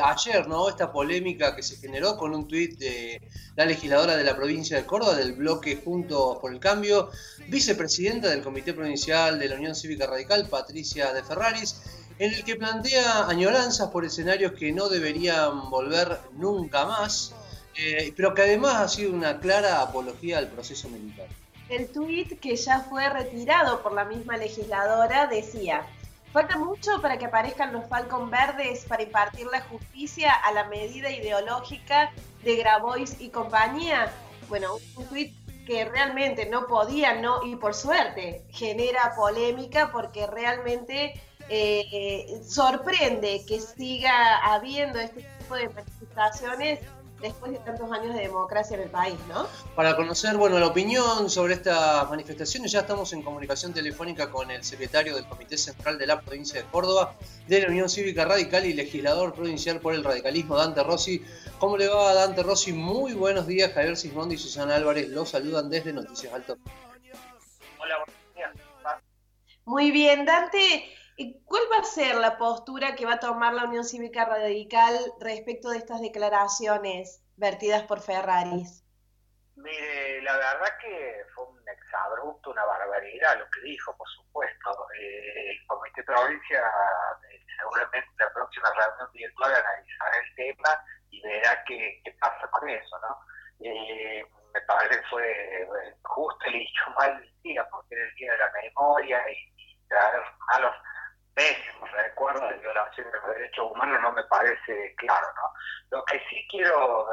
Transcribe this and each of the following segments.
ayer, ¿no? Esta polémica que se generó con un tuit de la legisladora de la provincia de Córdoba, del bloque Juntos por el Cambio, vicepresidenta del Comité Provincial de la Unión Cívica Radical, Patricia de Ferraris, en el que plantea añoranzas por escenarios que no deberían volver nunca más, eh, pero que además ha sido una clara apología al proceso militar. El tuit que ya fue retirado por la misma legisladora decía, Falta mucho para que aparezcan los Falcon verdes para impartir la justicia a la medida ideológica de Grabois y compañía. Bueno, un tweet que realmente no podía, no, y por suerte genera polémica porque realmente eh, sorprende que siga habiendo este tipo de manifestaciones después de tantos años de democracia en el país, ¿no? Para conocer, bueno, la opinión sobre estas manifestaciones, ya estamos en comunicación telefónica con el secretario del Comité Central de la provincia de Córdoba, de la Unión Cívica Radical y legislador provincial por el radicalismo, Dante Rossi. ¿Cómo le va, Dante Rossi? Muy buenos días, Javier Sismondi y Susana Álvarez los saludan desde Noticias Alto. Hola, buenos días. Muy bien, Dante. ¿Cuál va a ser la postura que va a tomar la Unión Cívica Radical respecto de estas declaraciones vertidas por Ferraris? Mire, la verdad que fue un exabrupto, una barbaridad lo que dijo, por supuesto. Eh, el Comité Provincia, eh, seguramente la próxima reunión virtual analizará el tema y verá qué, pasa con eso, ¿no? Eh, me parece que fue justo el dicho mal día, porque era el día de la memoria y, y traer malos pésimos recuerdos de violaciones de los derechos humanos no me parece claro, ¿no? Lo que sí quiero,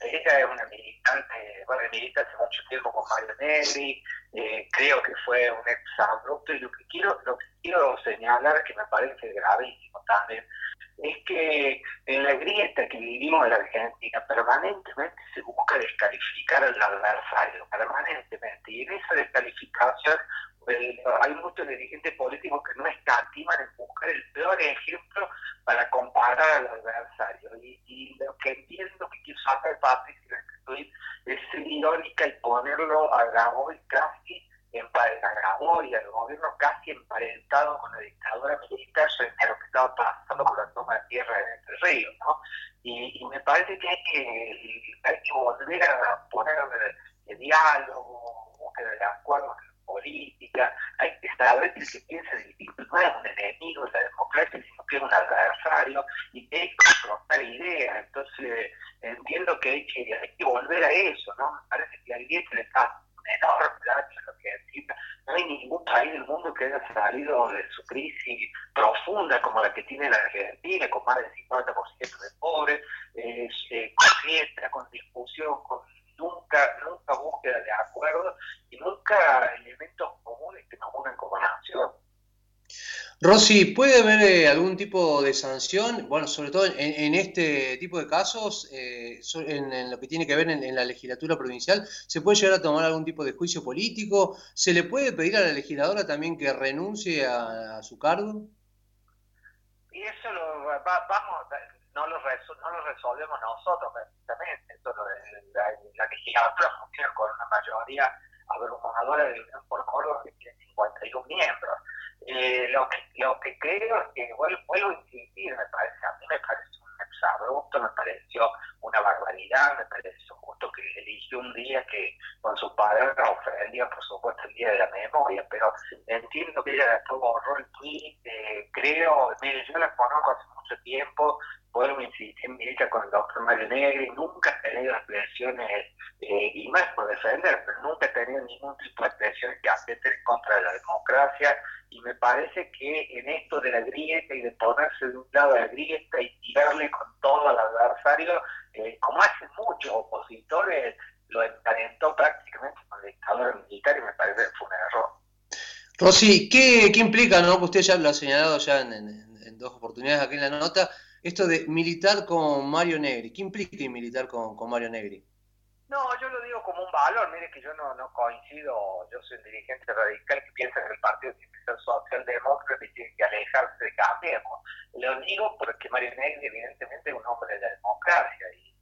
ella es una militante, bueno, milita hace mucho tiempo con Mario Negri, eh, creo que fue un ex abrupto y lo que quiero, lo que quiero señalar que me parece gravísimo también, es que en la grieta que vivimos en la Argentina permanentemente se busca descalificar al adversario, permanentemente, y en esa descalificación hay muchos dirigentes políticos que no escatiman en buscar el peor ejemplo para comparar al adversario. Y, lo que entiendo que quiso hacer Patricia es ser irónica y ponerlo a Gaboy casi emparentado, y al gobierno casi emparentado con la dictadura militar frente a lo que estaba pasando con la toma de tierra en Entre Ríos. ¿no? Y, me parece que hay que, hay que volver a poner el diálogo, buscar el acuerdo política, hay que saber que el que piensa distinto no es un enemigo de la democracia, sino que es un adversario y que que confrontar ideas. Entonces, entiendo que hay que, que volver a eso, ¿no? Me parece que a Grieta le está un enorme daño lo que necesita. No hay ningún país del mundo que haya salido de su crisis profunda como la que tiene la Argentina, con más del 50% de pobres, eh, con fiesta, con discusión, con nunca, nunca búsqueda de acuerdo y nunca elementos comunes que nos unen como nación. Rosy, ¿puede haber eh, algún tipo de sanción? Bueno, sobre todo en, este tipo de casos, eh, en, lo que tiene que ver en, la legislatura provincial, ¿se puede llegar a tomar algún tipo de juicio político? ¿Se le puede pedir a la legisladora también que renuncie a, su cargo? Y eso lo vamos, no lo, no lo resolvemos nosotros precisamente. Eso lo, la, la legislatura funciona con una mayoría abrumadora de por Córdoba que tiene 51 miembros. Eh, lo, que, lo que creo es que, vuelvo, a insistir, me parece, a mí me parece un exabrupto, me pareció una barbaridad, me pareció justo que eligió un día que con sus palabras ofendía, por supuesto, el día de la memoria, pero entiendo que ella después borró el tweet, eh, creo, mire, yo la conozco tiempo, vuelvo a insistir, milita con el doctor Mario Negri, nunca he tenido expresiones, eh, y más por defender, pero nunca he tenido ningún tipo de expresiones que atenten contra de la democracia, y me parece que en esto de la grieta y de ponerse de un lado de la grieta y tirarle con todo al adversario, eh, como hacen muchos opositores, lo emparentó prácticamente con el dictador militar y me parece que fue un error. Rosy, ¿qué, qué implica, no? usted ya lo ha señalado ya en, en dos oportunidades aquí en la nota, esto de militar con Mario Negri. ¿Qué implica militar con, con Mario Negri? No, yo lo digo como un valor. Mire que yo no, no coincido, yo soy un dirigente radical que piensa que el partido tiene que ser socialdemócrata y tiene que alejarse de Cambiemos. Lo digo porque Mario Negri evidentemente es un hombre de la democracia y,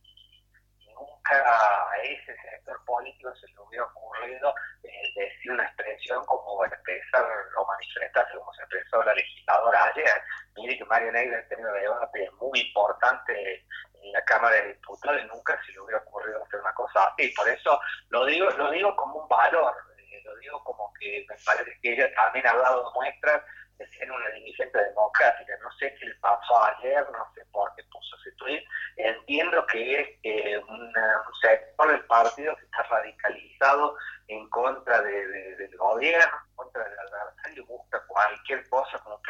nunca a ese sector político se le hubiera ocurrido eh, decir una expresión como expresar o manifestarse como se expresó la legisladora ayer. Mire que Mario Negra ha tenido debate muy importante en la Cámara de Diputados y nunca se le hubiera ocurrido hacer una cosa así. Por eso lo digo, lo digo como un valor, eh, lo digo como que me parece que ella también ha dado muestras de ser una dirigente democrática. No sé qué le pasó ayer, no sé por qué puso ese tweet. Entiendo que es eh, un sector del partido que está radicalizado en contra del gobierno, en contra del adversario, busca cualquier cosa como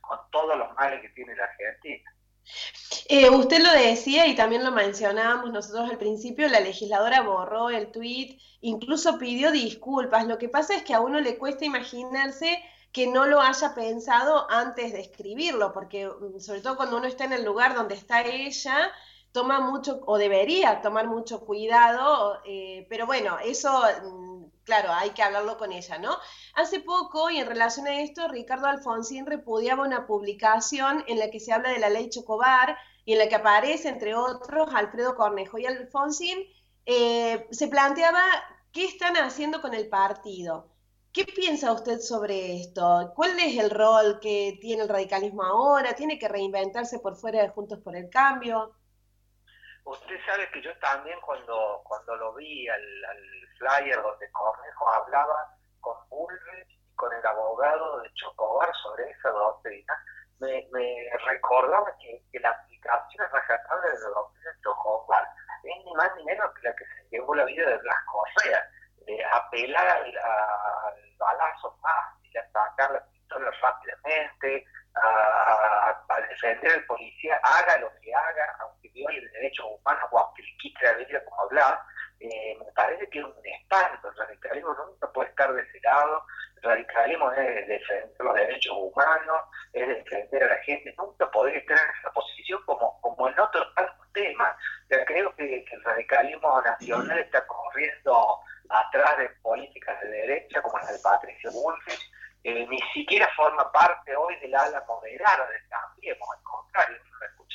con todos los males que tiene la Argentina. Eh, usted lo decía y también lo mencionábamos nosotros al principio, la legisladora borró el tuit, incluso pidió disculpas. Lo que pasa es que a uno le cuesta imaginarse que no lo haya pensado antes de escribirlo, porque mm, sobre todo cuando uno está en el lugar donde está ella, toma mucho, o debería tomar mucho cuidado, eh, pero bueno, eso, mm, claro, hay que hablarlo con ella, ¿no? Hace poco, y en relación a esto, Ricardo Alfonsín repudiaba una publicación en la que se habla de la ley Chocobar y en la que aparece, entre otros, Alfredo Cornejo. Y Alfonsín eh, se planteaba qué están haciendo con el partido. ¿Qué piensa usted sobre esto? ¿Cuál es el rol que tiene el radicalismo ahora? ¿Tiene que reinventarse por fuera de Juntos por el Cambio? Usted sabe que yo también cuando, cuando lo vi al, flyer donde Cornejo hablaba con Bullrich y con el abogado de Chocobar sobre esa doctrina, me, me recordaba que, la aplicación rajatabla de la doctrina de Chocobar es ni más ni menos que la que se llevó la vida de Blas Correa, de apelar al, al balazo fácil, a sacar la pistola rápidamente, a, a, defender al policía, haga lo que haga, aunque viole el derecho humano o aunque le quite la vida, como hablaba, eh, me parece que es un espanto. El radicalismo nunca puede estar de ese lado. El radicalismo es defender los derechos humanos, es defender a la gente. Nunca podría estar en esa posición como, como en otros temas. Ya creo que, el radicalismo nacional está corriendo atrás de políticas de derecha como la de Patricio Bullrich eh, ni siquiera forma parte hoy del ala moderada del Cambiemos, al contrario,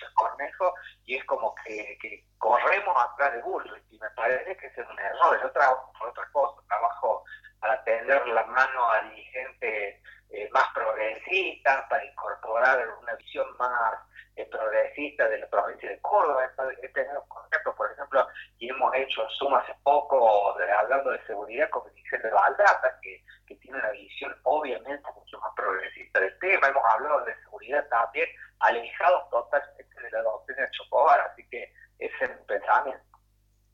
escucha Cornejo y es como que, corremos atrás de Bullrich y me parece que es un error. Yo trabajo por otra cosa, trabajo para tender la mano a dirigentes eh, más progresistas, para incorporar una visión más eh, progresista de la provincia de Córdoba. He tenido contacto, por ejemplo, y hemos hecho Suma hace poco hablando de seguridad con de Valdata, que que tiene una visión obviamente mucho más progresista del tema. Hemos hablado de seguridad también, alejados totalmente de la doctrina de Chocobar, así que ese es mi pensamiento.